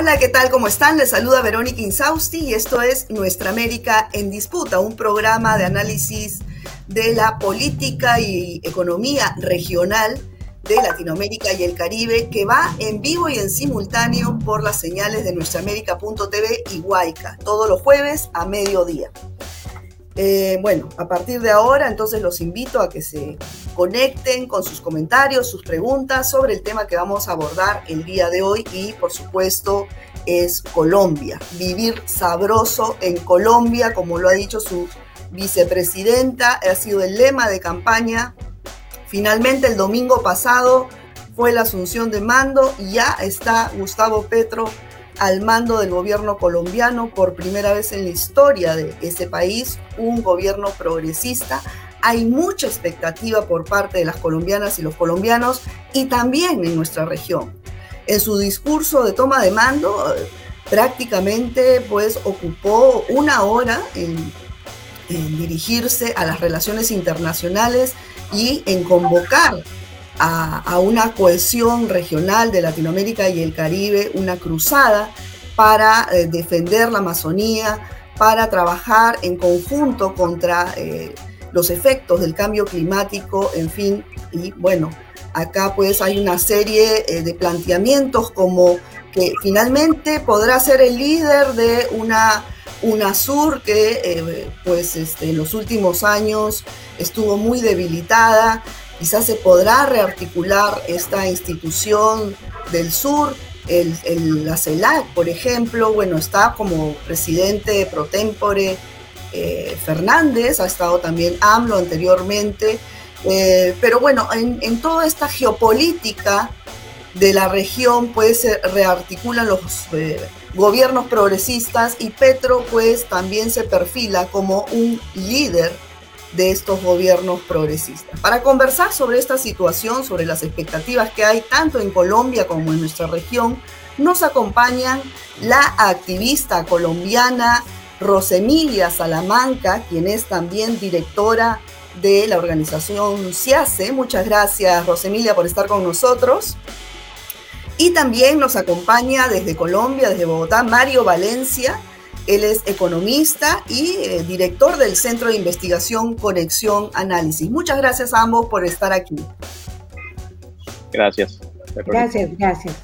Hola, ¿qué tal? ¿Cómo están? Les saluda Verónica Insausti y esto es Nuestra América en Disputa, un programa de análisis de la política y economía regional de Latinoamérica y el Caribe que va en vivo y en simultáneo por las señales de nuestraamérica.tv y Huayca, todos los jueves a mediodía. Eh, bueno, a partir de ahora entonces los invito a que se conecten con sus comentarios, sus preguntas sobre el tema que vamos a abordar el día de hoy y por supuesto es Colombia. Vivir sabroso en Colombia, como lo ha dicho su vicepresidenta, ha sido el lema de campaña. Finalmente el domingo pasado fue la asunción de mando y ya está Gustavo Petro al mando del gobierno colombiano por primera vez en la historia de ese país, un gobierno progresista. Hay mucha expectativa por parte de las colombianas y los colombianos y también en nuestra región. En su discurso de toma de mando, prácticamente pues ocupó una hora en, en dirigirse a las relaciones internacionales y en convocar a, una cohesión regional de Latinoamérica y el Caribe, una cruzada para eh, defender la Amazonía, para trabajar en conjunto contra eh, los efectos del cambio climático, en fin, y bueno, acá pues hay una serie eh, de planteamientos como que finalmente podrá ser el líder de una UNASUR que pues este, en los últimos años estuvo muy debilitada, Quizás se podrá rearticular esta institución del sur. El, la CELAC, por ejemplo, bueno, está como presidente pro tempore eh, Fernández, ha estado también AMLO anteriormente, eh, pero bueno, en, toda esta geopolítica de la región, pues se rearticulan los eh, gobiernos progresistas y Petro pues también se perfila como un líder de estos gobiernos progresistas. Para conversar sobre esta situación, sobre las expectativas que hay tanto en Colombia como en nuestra región, nos acompañan la activista colombiana Rosemilia Salamanca, quien es también directora de la organización CIACE. Muchas gracias, Rosemilia, por estar con nosotros. Y también nos acompaña desde Colombia, desde Bogotá, Mario Valencia, él es economista y eh, director del Centro de Investigación Conexión Análisis. Muchas gracias a ambos por estar aquí. Gracias. Gracias, gracias.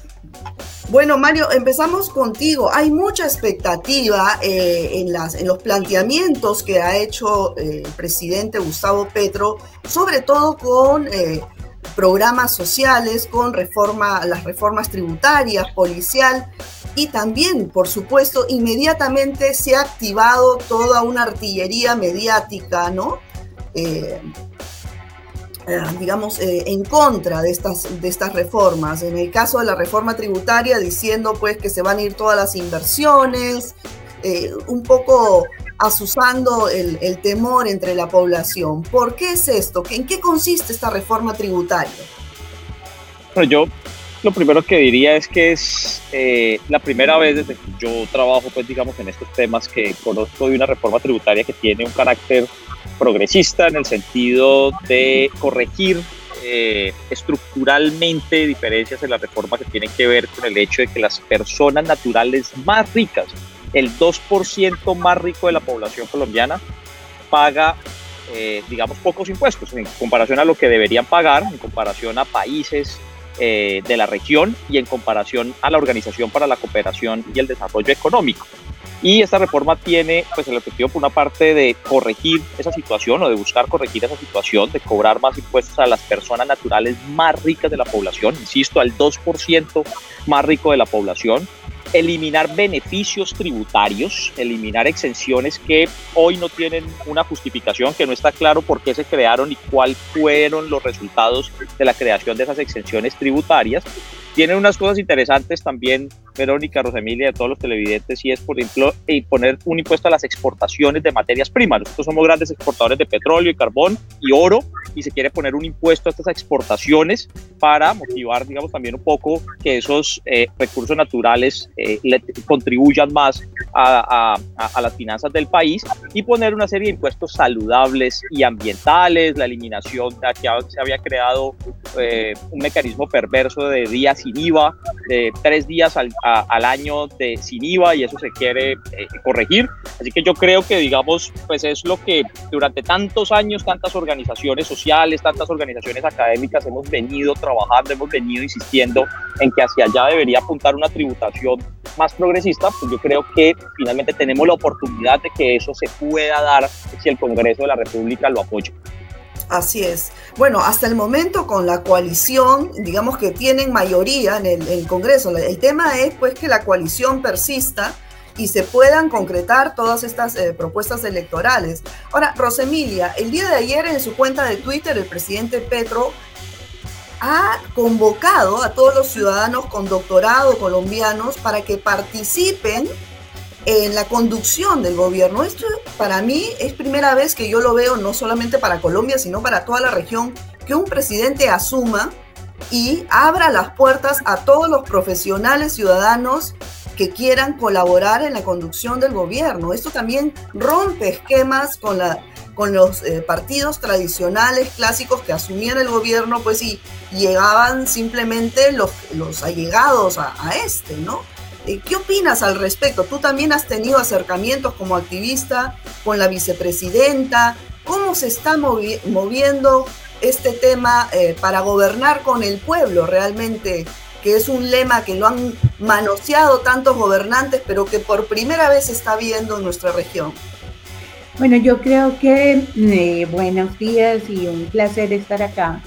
Bueno, Mario, empezamos contigo. Hay mucha expectativa eh, en, las, en los planteamientos que ha hecho eh, el presidente Gustavo Petro, sobre todo con programas sociales, con reforma, las reformas tributarias, policial y también, por supuesto, inmediatamente se ha activado toda una artillería mediática, ¿no? Eh, eh, digamos, eh, en contra de estas, de estas reformas. En el caso de la reforma tributaria, diciendo pues que se van a ir todas las inversiones, un poco asusando el, el, temor entre la población. ¿Por qué es esto? ¿En qué consiste esta reforma tributaria? Bueno, yo lo primero que diría es que es eh, la primera vez desde que yo trabajo, pues digamos, en estos temas que conozco de una reforma tributaria que tiene un carácter progresista en el sentido de corregir eh, estructuralmente diferencias en la reforma que tienen que ver con el hecho de que las personas naturales más ricas, el 2% más rico de la población colombiana, paga eh, digamos, pocos impuestos en comparación a lo que deberían pagar, en comparación a países eh, de la región y en comparación a la Organización para la Cooperación y el Desarrollo Económico. Y esta reforma tiene pues, el objetivo, por una parte, de corregir esa situación o de buscar corregir esa situación, de cobrar más impuestos a las personas naturales más ricas de la población, insisto, al 2% más rico de la población, eliminar beneficios tributarios, eliminar exenciones que hoy no tienen una justificación, que no está claro por qué se crearon y cuáles fueron los resultados de la creación de esas exenciones tributarias. Tienen unas cosas interesantes también, Verónica, Rosemilia, de todos los televidentes, y es, por ejemplo, poner un impuesto a las exportaciones de materias primas. Nosotros somos grandes exportadores de petróleo y carbón y oro, y se quiere poner un impuesto a estas exportaciones para motivar, digamos, también un poco que esos eh, recursos naturales eh, contribuyan más a, las finanzas del país y poner una serie de impuestos saludables y ambientales, la eliminación, de que se había creado eh, un mecanismo perverso de días sin IVA de tres días al, año de sin IVA y eso se quiere eh, corregir. Así que yo creo que, digamos, pues es lo que durante tantos años, tantas organizaciones sociales, tantas organizaciones académicas hemos venido trabajando, hemos venido insistiendo en que hacia allá debería apuntar una tributación más progresista, pues yo creo que finalmente tenemos la oportunidad de que eso se pueda dar si el Congreso de la República lo apoya. Así es. Bueno, hasta el momento con la coalición, digamos que tienen mayoría en el, Congreso. El tema es pues que la coalición persista y se puedan concretar todas estas eh, propuestas electorales. Ahora, Rosemilia, el día de ayer en su cuenta de Twitter el presidente Petro ha convocado a todos los ciudadanos con doctorado colombianos para que participen en la conducción del gobierno. Esto para mí es primera vez que yo lo veo, no solamente para Colombia, sino para toda la región, que un presidente asuma y abra las puertas a todos los profesionales ciudadanos que quieran colaborar en la conducción del gobierno. Esto también rompe esquemas con, la, con los eh, partidos tradicionales, clásicos que asumían el gobierno, pues y llegaban simplemente los, los allegados a, a este, ¿no? ¿Qué opinas al respecto? Tú también has tenido acercamientos como activista con la vicepresidenta. ¿Cómo se está moviendo este tema eh, para gobernar con el pueblo realmente? Que es un lema que lo han manoseado tantos gobernantes, pero que por primera vez se está viendo en nuestra región. Bueno, yo creo que eh, buenos días y un placer estar acá.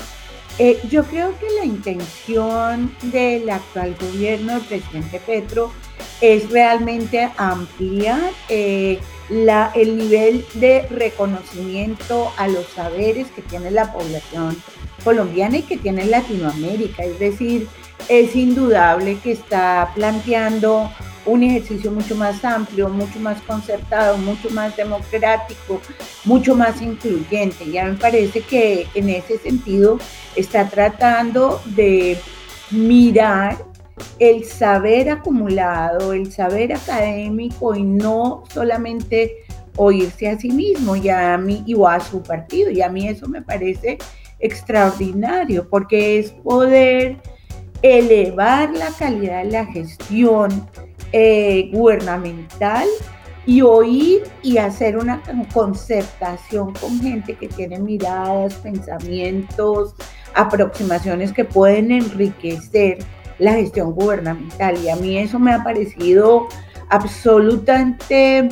Eh, yo creo que la intención del actual gobierno del presidente Petro es realmente ampliar eh, el nivel de reconocimiento a los saberes que tiene la población colombiana y que tiene Latinoamérica. Es decir, es indudable que está planteando un ejercicio mucho más amplio, mucho más concertado, mucho más democrático, mucho más incluyente. Ya me parece que en ese sentido está tratando de mirar el saber acumulado, el saber académico y no solamente oírse a sí mismo y a mí y a su partido. Y a mí eso me parece extraordinario porque es poder elevar la calidad de la gestión eh, gubernamental y oír y hacer una concertación con gente que tiene miradas, pensamientos, aproximaciones que pueden enriquecer la gestión gubernamental. Y a mí eso me ha parecido absolutamente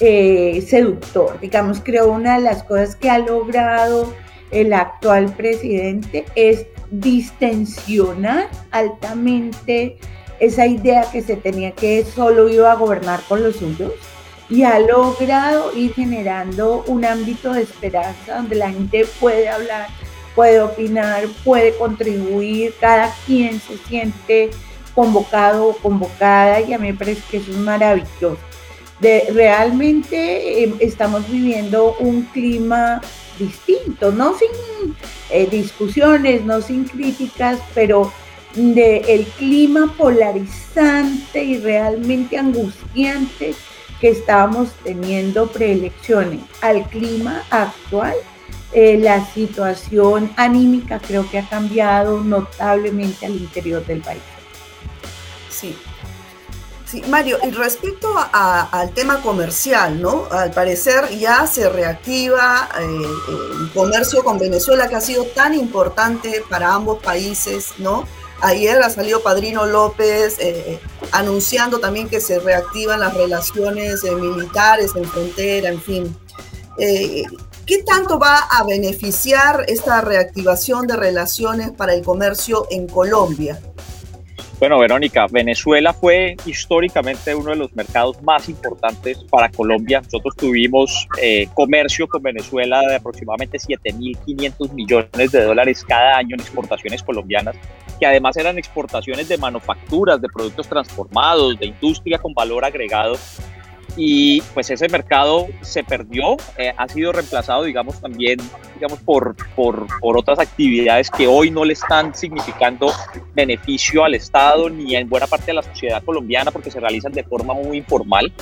eh, seductor. Digamos, creo una de las cosas que ha logrado el actual presidente es distensionar altamente esa idea que se tenía que solo iba a gobernar con los suyos y ha logrado ir generando un ámbito de esperanza donde la gente puede hablar, puede opinar, puede contribuir, cada quien se siente convocado o convocada y a mí me parece que eso es maravilloso. Realmente em, estamos viviendo un clima distinto, no sin eh, discusiones, no sin críticas, pero del el clima polarizante y realmente angustiante que estábamos teniendo preelecciones al clima actual, eh, la situación anímica creo que ha cambiado notablemente al interior del país. Sí. Sí, Mario, y respecto al tema comercial, ¿no? Al parecer ya se reactiva eh, el comercio con Venezuela, que ha sido tan importante para ambos países, ¿no? Ayer ha salido Padrino López eh, eh, anunciando también que se reactivan las relaciones eh, militares en frontera, en fin. ¿Qué tanto va a beneficiar esta reactivación de relaciones para el comercio en Colombia? Bueno, Verónica, Venezuela fue históricamente uno de los mercados más importantes para Colombia. Nosotros tuvimos eh, comercio con Venezuela de aproximadamente 7.500 millones de dólares cada año en exportaciones colombianas, que además eran exportaciones de manufacturas, de productos transformados, de industria con valor agregado y pues ese mercado se perdió, eh, ha sido reemplazado, digamos, también, digamos, por, por, por, otras actividades que hoy no le están significando beneficio al Estado ni en buena parte de la sociedad colombiana porque se realizan de forma muy informal.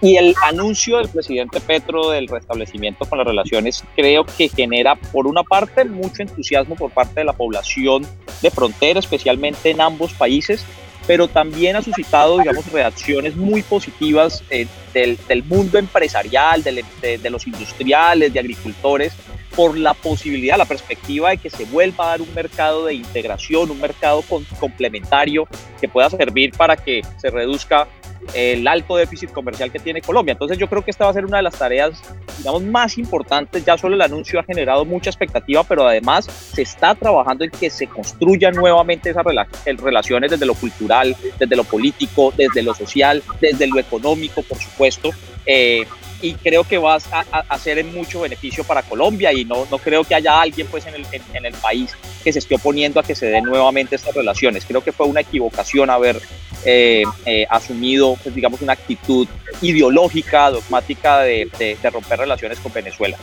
Y el anuncio del presidente Petro del restablecimiento con las relaciones creo que genera, por una parte, mucho entusiasmo por parte de la población de frontera, especialmente en ambos países, pero también ha suscitado, digamos, reacciones muy positivas eh, del, mundo empresarial, de, los industriales, de agricultores, por la posibilidad, la perspectiva de que se vuelva a dar un mercado de integración, un mercado complementario que pueda servir para que se reduzca el alto déficit comercial que tiene Colombia. Entonces yo creo que esta va a ser una de las tareas, digamos, más importantes. Ya solo el anuncio ha generado mucha expectativa, pero además se está trabajando en que se construyan nuevamente esas relaciones desde lo cultural, desde lo político, desde lo social, desde lo económico, por supuesto. Eh, y creo que va a, ser en mucho beneficio para Colombia y no, no creo que haya alguien pues en el, en, el país que se esté oponiendo a que se den nuevamente estas relaciones. Creo que fue una equivocación haber eh, eh, asumido, pues, digamos, una actitud ideológica, dogmática de, romper relaciones con Venezuela.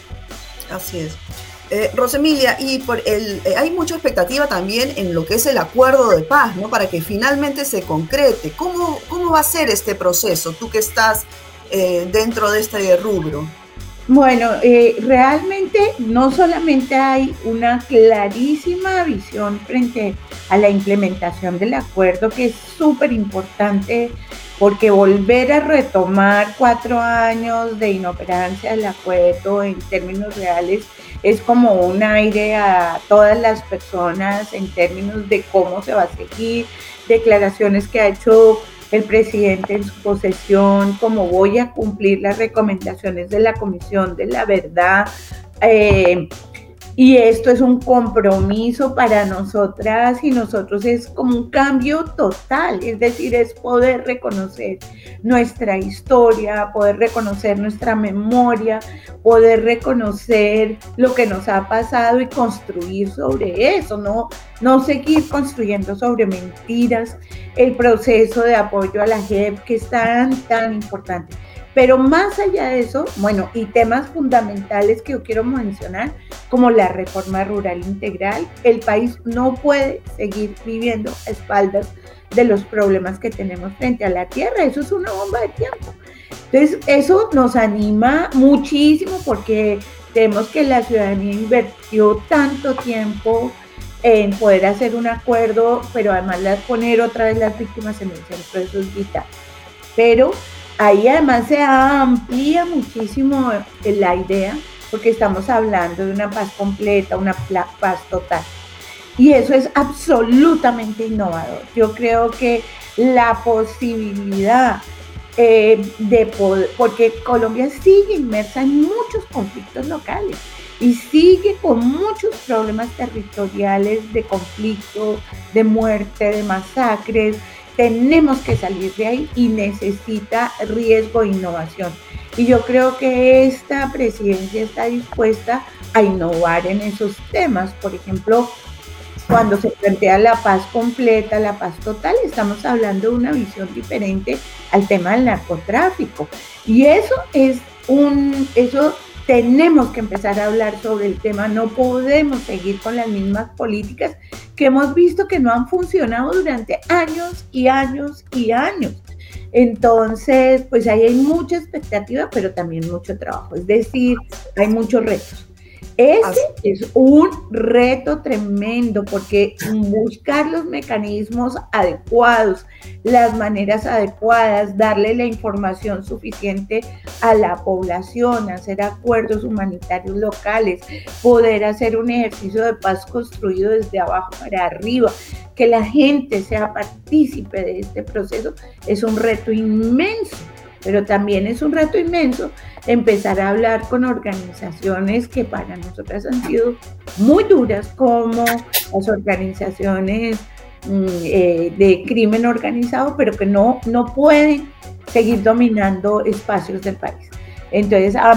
Así es. Eh, Rosemilia, y por el, hay mucha expectativa también en lo que es el acuerdo de paz, ¿no? Para que finalmente se concrete. ¿Cómo, cómo va a ser este proceso? Tú que estás dentro de este rubro? Bueno, eh, realmente no solamente hay una clarísima visión frente a la implementación del acuerdo, que es súper importante, porque volver a retomar cuatro años de inoperancia del acuerdo en términos reales es como un aire a todas las personas en términos de cómo se va a seguir, declaraciones que ha hecho el presidente en su posesión, como voy a cumplir las recomendaciones de la Comisión de la Verdad. Eh, y esto es un compromiso para nosotras y nosotros es como un cambio total, es decir, es poder reconocer nuestra historia, poder reconocer nuestra memoria, poder reconocer lo que nos ha pasado y construir sobre eso, no, no seguir construyendo sobre mentiras el proceso de apoyo a la JEP que es tan, tan importante. Pero más allá de eso, bueno, y temas fundamentales que yo quiero mencionar, como la reforma rural integral, el país no puede seguir viviendo a espaldas de los problemas que tenemos frente a la tierra. Eso es una bomba de tiempo. Entonces, eso nos anima muchísimo porque vemos que la ciudadanía invirtió tanto tiempo en poder hacer un acuerdo, pero además poner otra vez las víctimas en el centro de sus vidas. Pero Ahí además se amplía muchísimo la idea porque estamos hablando de una paz completa, una paz total. Y eso es absolutamente innovador. Yo creo que la posibilidad eh, de poder, porque Colombia sigue inmersa en muchos conflictos locales y sigue con muchos problemas territoriales de conflicto, de muerte, de masacres, tenemos que salir de ahí y necesita riesgo e innovación. Y yo creo que esta presidencia está dispuesta a innovar en esos temas. Por ejemplo, cuando se plantea la paz completa, la paz total, estamos hablando de una visión diferente al tema del narcotráfico. Y eso es un, eso tenemos que empezar a hablar sobre el tema, no podemos seguir con las mismas políticas que hemos visto que no han funcionado durante años y años y años. Entonces, pues ahí hay mucha expectativa, pero también mucho trabajo, es decir, hay muchos retos. Ese es un reto tremendo porque buscar los mecanismos adecuados, las maneras adecuadas, darle la información suficiente a la población, hacer acuerdos humanitarios locales, poder hacer un ejercicio de paz construido desde abajo para arriba, que la gente sea partícipe de este proceso, es un reto inmenso pero también es un reto inmenso empezar a hablar con organizaciones que para nosotras han sido muy duras, como las organizaciones mm, eh, de crimen organizado, pero que no, no pueden seguir dominando espacios del país. Entonces, a,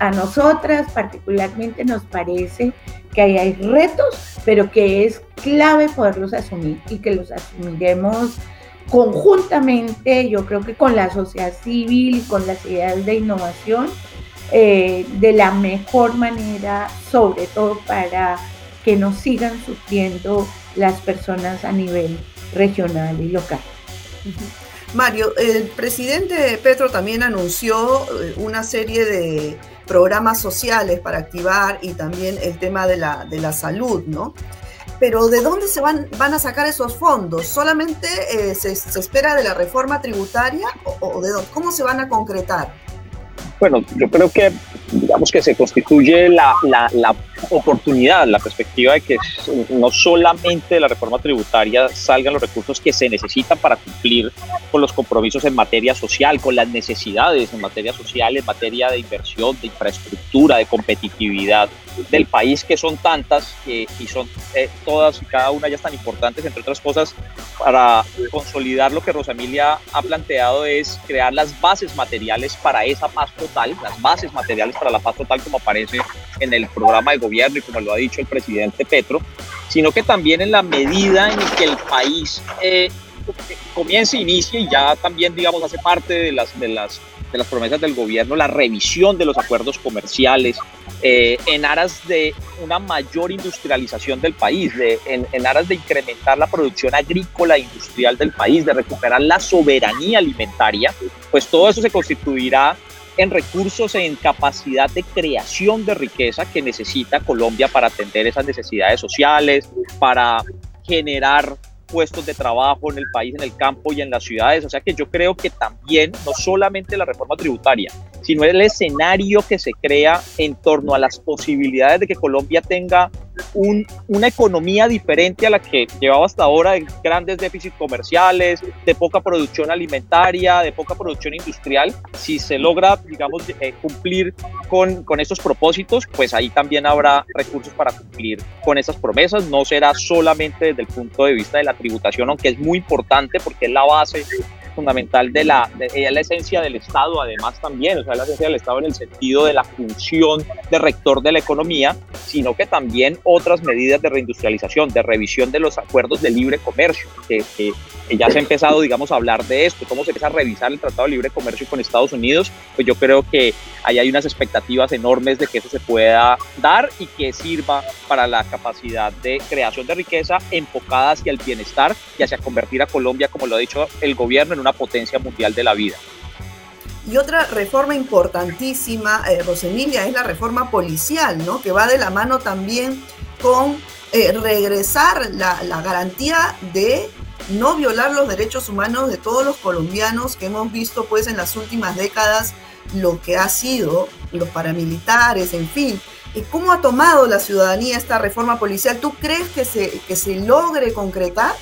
a, nosotras particularmente nos parece que ahí hay retos, pero que es clave poderlos asumir y que los asumiremos conjuntamente, yo creo que con la sociedad civil y con las ideas de innovación, eh, de la mejor manera, sobre todo para que no sigan sufriendo las personas a nivel regional y local. Mario, el presidente Petro también anunció eh, una serie de programas sociales para activar y también el tema de la, de la salud, ¿no? Pero ¿de dónde se van, van a sacar esos fondos? ¿Solamente eh, se, espera de la reforma tributaria o, de dónde? ¿Cómo se van a concretar? Bueno, yo creo que digamos que se constituye la, la, oportunidad, la perspectiva de que no solamente de la reforma tributaria salgan los recursos que se necesitan para cumplir con los compromisos en materia social, con las necesidades en materia social, en materia de inversión, de infraestructura, de competitividad del país, que son tantas y son eh, todas y cada una ya están importantes, entre otras cosas, para consolidar lo que Rosamilia ha planteado es crear las bases materiales para esa paz total, las bases materiales para la paz total como aparece en el programa de gobierno y como lo ha dicho el presidente Petro, sino que también en la medida en que el país eh, comience, inicie y ya también, digamos, hace parte de las, de las, de las promesas del gobierno, la revisión de los acuerdos comerciales, eh, en aras de una mayor industrialización del país, de, en, en, aras de incrementar la producción agrícola e industrial del país, de recuperar la soberanía alimentaria, pues todo eso se constituirá en recursos, en capacidad de creación de riqueza que necesita Colombia para atender esas necesidades sociales, para generar puestos de trabajo en el país, en el campo y en las ciudades. O sea que yo creo que también, no solamente la reforma tributaria, sino el escenario que se crea en torno a las posibilidades de que Colombia tenga una economía diferente a la que llevaba hasta ahora, de grandes déficits comerciales, de poca producción alimentaria, de poca producción industrial. Si se logra, digamos, eh, cumplir con, con estos propósitos, pues ahí también habrá recursos para cumplir con esas promesas. No será solamente desde el punto de vista de la tributación, aunque es muy importante porque es la base fundamental de la, de, la esencia del Estado, además también, o sea, la esencia del Estado en el sentido de la función de rector de la economía, sino que también otras medidas de reindustrialización, de revisión de los acuerdos de libre comercio, que, que, ya se ha empezado, digamos, a hablar de esto, cómo se empieza a revisar el Tratado de Libre Comercio con Estados Unidos, pues yo creo que ahí hay unas expectativas enormes de que eso se pueda dar y que sirva para la capacidad de creación de riqueza enfocada hacia el bienestar y hacia convertir a Colombia, como lo ha dicho el gobierno, en una potencia mundial de la vida. Y otra reforma importantísima, eh, Rosemilia, es la reforma policial, ¿no? Que va de la mano también con eh, regresar la, la, garantía de no violar los derechos humanos de todos los colombianos que hemos visto pues en las últimas décadas lo que ha sido los paramilitares, en fin. ¿Cómo ha tomado la ciudadanía esta reforma policial? ¿Tú crees que se, que se logre concretar?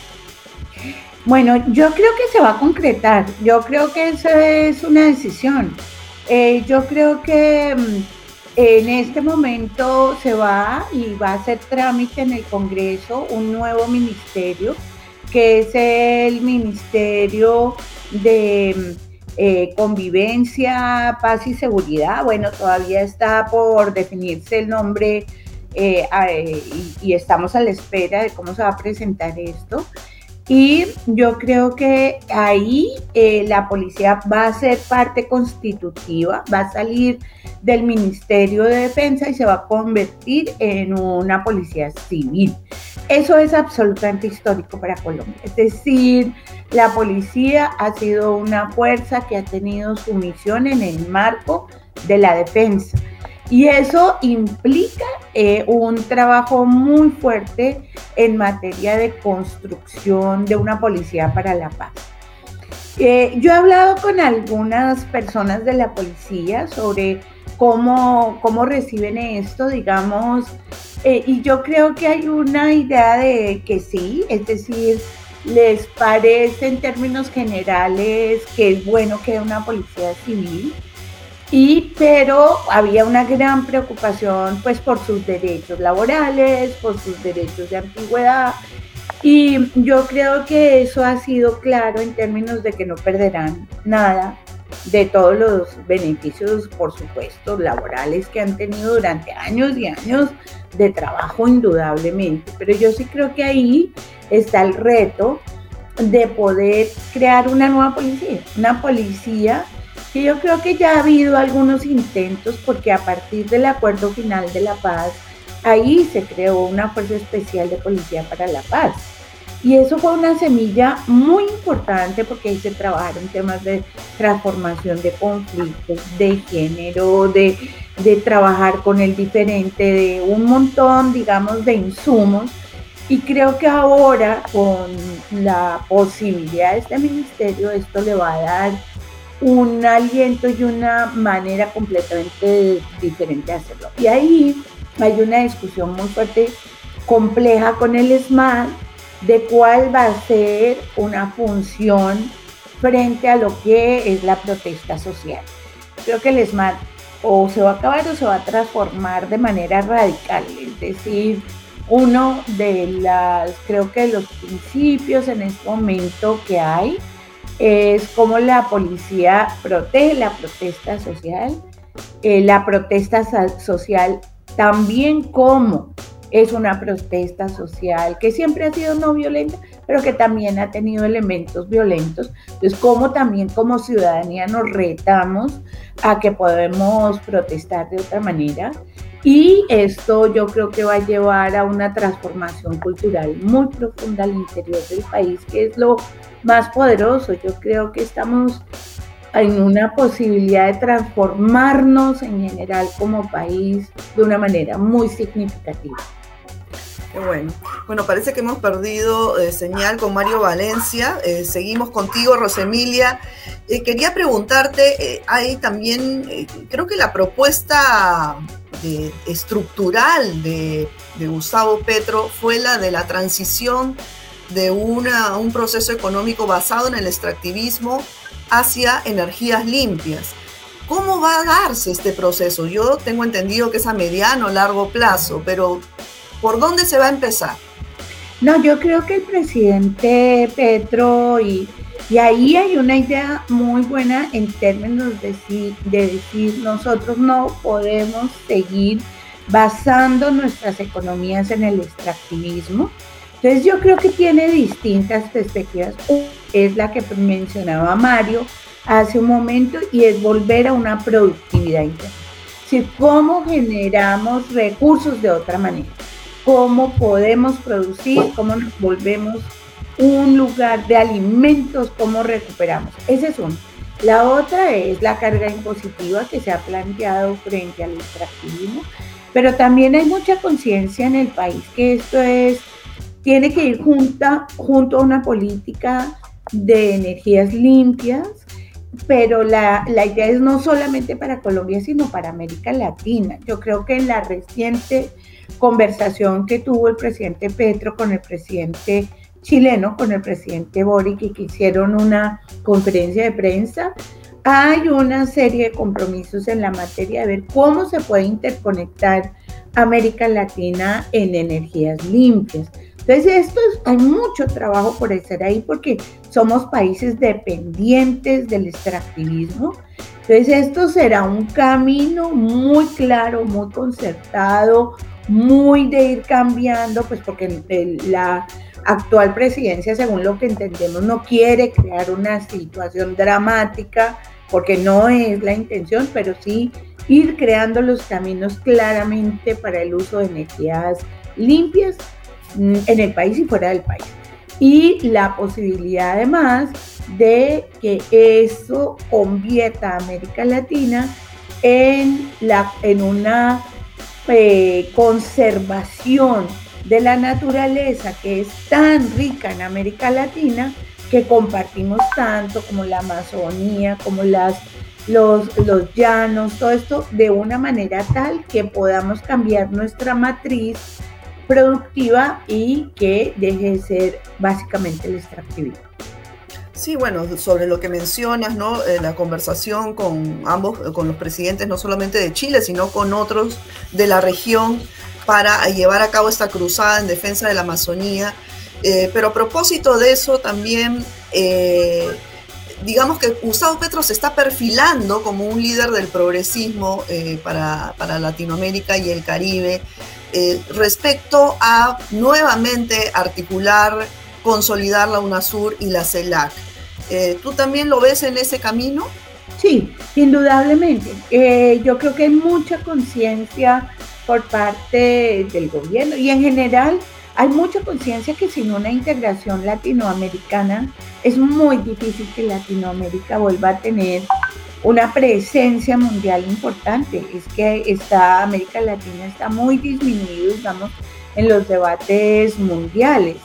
Bueno, yo creo que se va a concretar. Yo creo que eso es una decisión. Eh, yo creo que mm, en este momento se va y va a hacer trámite en el Congreso un nuevo ministerio, que es el Ministerio de mm, eh, convivencia, paz y seguridad. Bueno, todavía está por definirse el nombre eh, y, estamos a la espera de cómo se va a presentar esto. Y yo creo que ahí eh, la policía va a ser parte constitutiva, va a salir del Ministerio de Defensa y se va a convertir en una policía civil. Eso es absolutamente histórico para Colombia. Es decir, la policía ha sido una fuerza que ha tenido su misión en el marco de la defensa. Y eso implica eh, un trabajo muy fuerte en materia de construcción de una policía para la paz. Eh, yo he hablado con algunas personas de la policía sobre cómo, cómo reciben esto, digamos, eh, y yo creo que hay una idea de que sí, es decir, les parece en términos generales que es bueno que haya una policía civil, y pero había una gran preocupación pues por sus derechos laborales, por sus derechos de antigüedad y yo creo que eso ha sido claro en términos de que no perderán nada de todos los beneficios, por supuesto, laborales que han tenido durante años y años de trabajo, indudablemente. Pero yo sí creo que ahí está el reto de poder crear una nueva policía, una policía que yo creo que ya ha habido algunos intentos porque a partir del acuerdo final de la paz, ahí se creó una fuerza especial de policía para la paz. Y eso fue una semilla muy importante porque ahí se trabajaron temas de transformación de conflictos, de género, de, de trabajar con el diferente, de un montón, digamos, de insumos Y creo que ahora con la posibilidad de este ministerio, esto le va a dar un aliento y una manera completamente diferente de hacerlo. Y ahí hay una discusión muy fuerte, compleja con el SMAT, de cuál va a ser una función frente a lo que es la protesta social. Creo que el SMAT o se va a acabar o se va a transformar de manera radical, es decir, uno de las, creo que los principios en este momento que hay es cómo la policía protege la protesta social, eh, la protesta social también como es una protesta social que siempre ha sido no violenta, pero que también ha tenido elementos violentos. Entonces, como también como ciudadanía nos retamos a que podemos protestar de otra manera. Y esto yo creo que va a llevar a una transformación cultural muy profunda al interior del país, que es lo más poderoso. Yo creo que estamos en una posibilidad de transformarnos en general como país de una manera muy significativa bueno. Bueno, parece que hemos perdido eh, señal con Mario Valencia. Eh, seguimos contigo, Rosemilia. Eh, quería preguntarte, hay también, creo que la propuesta estructural de, Gustavo Petro fue la de la transición de un proceso económico basado en el extractivismo hacia energías limpias. ¿Cómo va a darse este proceso? Yo tengo entendido que es a mediano largo plazo, pero ¿Por dónde se va a empezar? No, yo creo que el presidente Petro y, y ahí hay una idea muy buena en términos de, de decir nosotros no podemos seguir basando nuestras economías en el extractivismo. Entonces yo creo que tiene distintas perspectivas. Una es la que mencionaba Mario hace un momento y es volver a una productividad interna. Decir, cómo generamos recursos de otra manera cómo podemos producir, cómo nos volvemos un lugar de alimentos, cómo recuperamos. Esa es una. La otra es la carga impositiva que se ha planteado frente al extractivismo, pero también hay mucha conciencia en el país que esto es, tiene que ir junta, junto a una política de energías limpias, pero la, la, idea es no solamente para Colombia, sino para América Latina. Yo creo que en la reciente conversación que tuvo el presidente Petro con el presidente chileno, con el presidente Boric, y que hicieron una conferencia de prensa, hay una serie de compromisos en la materia de ver cómo se puede interconectar América Latina en energías limpias. Entonces, esto hay mucho trabajo por hacer ahí porque somos países dependientes del extractivismo. Entonces, esto será un camino muy claro, muy concertado, muy de ir cambiando, pues porque la actual presidencia, según lo que entendemos, no quiere crear una situación dramática, porque no es la intención, pero sí ir creando los caminos claramente para el uso de energías limpias en el país y fuera del país. Y la posibilidad además de que eso convierta a América Latina en, la, en una eh, conservación de la naturaleza que es tan rica en América Latina, que compartimos tanto como la Amazonía, como las, los, los llanos, todo esto de una manera tal que podamos cambiar nuestra matriz productiva y que deje de ser básicamente el extractivismo. Sí, bueno, sobre lo que mencionas, ¿no? Eh, la conversación con ambos, con los presidentes, no solamente de Chile, sino con otros de la región para llevar a cabo esta cruzada en defensa de la Amazonía. Eh, pero a propósito de eso, también, eh, digamos que Gustavo Petro se está perfilando como un líder del progresismo para, para, Latinoamérica y el Caribe respecto a nuevamente articular consolidar la UNASUR y la CELAC. Eh, ¿Tú también lo ves en ese camino? Sí, indudablemente. Eh, yo creo que hay mucha conciencia por parte del gobierno y en general hay mucha conciencia que sin una integración latinoamericana es muy difícil que Latinoamérica vuelva a tener una presencia mundial importante. Es que está América Latina está muy disminuido, digamos, en los debates mundiales.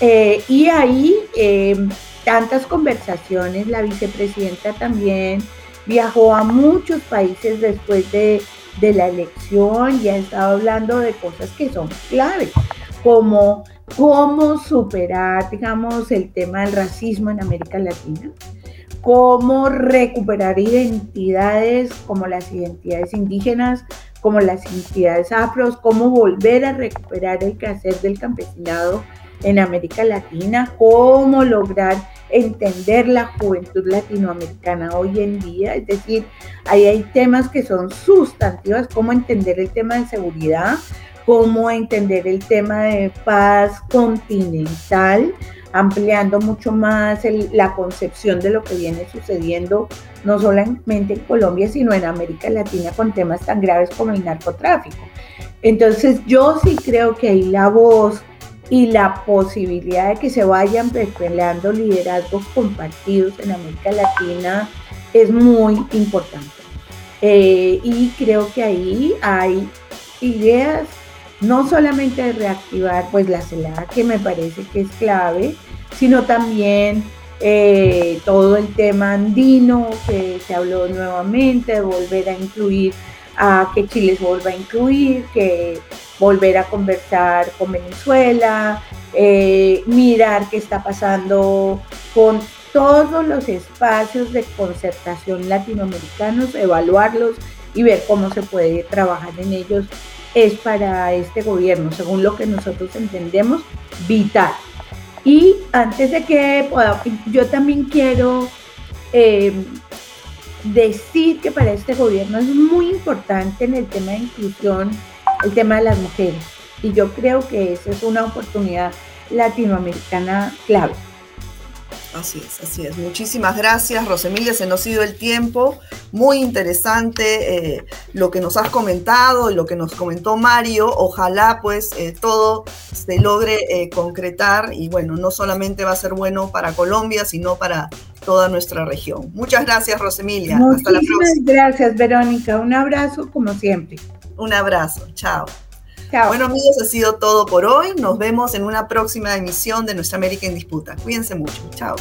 Eh, y ahí em, tantas conversaciones, la vicepresidenta también viajó a muchos países después de, de la elección y ha estado hablando de cosas que son claves, como cómo superar, digamos, el tema del racismo en América Latina, cómo recuperar identidades como las identidades indígenas, como las identidades afros, cómo volver a recuperar el quehacer del campesinado en América Latina, cómo lograr entender la juventud latinoamericana hoy en día, es decir, ahí hay temas que son sustantivos, cómo entender el tema de seguridad, cómo entender el tema de paz continental, ampliando mucho más la concepción de lo que viene sucediendo no solamente en Colombia, sino en América Latina con temas tan graves como el narcotráfico. Entonces yo sí creo que hay la voz y la posibilidad de que se vayan peleando liderazgos compartidos en América Latina es muy importante. Eh, y creo que ahí hay ideas no solamente de reactivar pues la celada que me parece que es clave, sino también eh, todo el tema andino que se habló nuevamente, volver a incluir, a que Chile se vuelva a incluir, que volver a conversar con Venezuela, eh, mirar qué está pasando con todos los espacios de concertación latinoamericanos, evaluarlos y ver cómo se puede trabajar en ellos es para este gobierno, según lo que nosotros entendemos, vital. Y antes de que pueda, yo también quiero eh, decir que para este gobierno es muy importante en el tema de inclusión el tema de las mujeres. Y yo creo que esa es una oportunidad latinoamericana clave. Así es, así es. Muchísimas gracias, Rosemilia. Se nos ha ido el tiempo. Muy interesante eh, lo que nos has comentado y lo que nos comentó Mario. Ojalá pues eh, todo se logre eh, concretar y bueno, no solamente va a ser bueno para Colombia, sino para toda nuestra región. Muchas gracias, Rosemilia. Hasta la próxima. Gracias, Verónica. Un abrazo como siempre. Un abrazo. Chao. Chao. Bueno amigos, ha sido todo por hoy. Nos vemos en una próxima emisión de Nuestra América en Disputa. Cuídense mucho. Chao.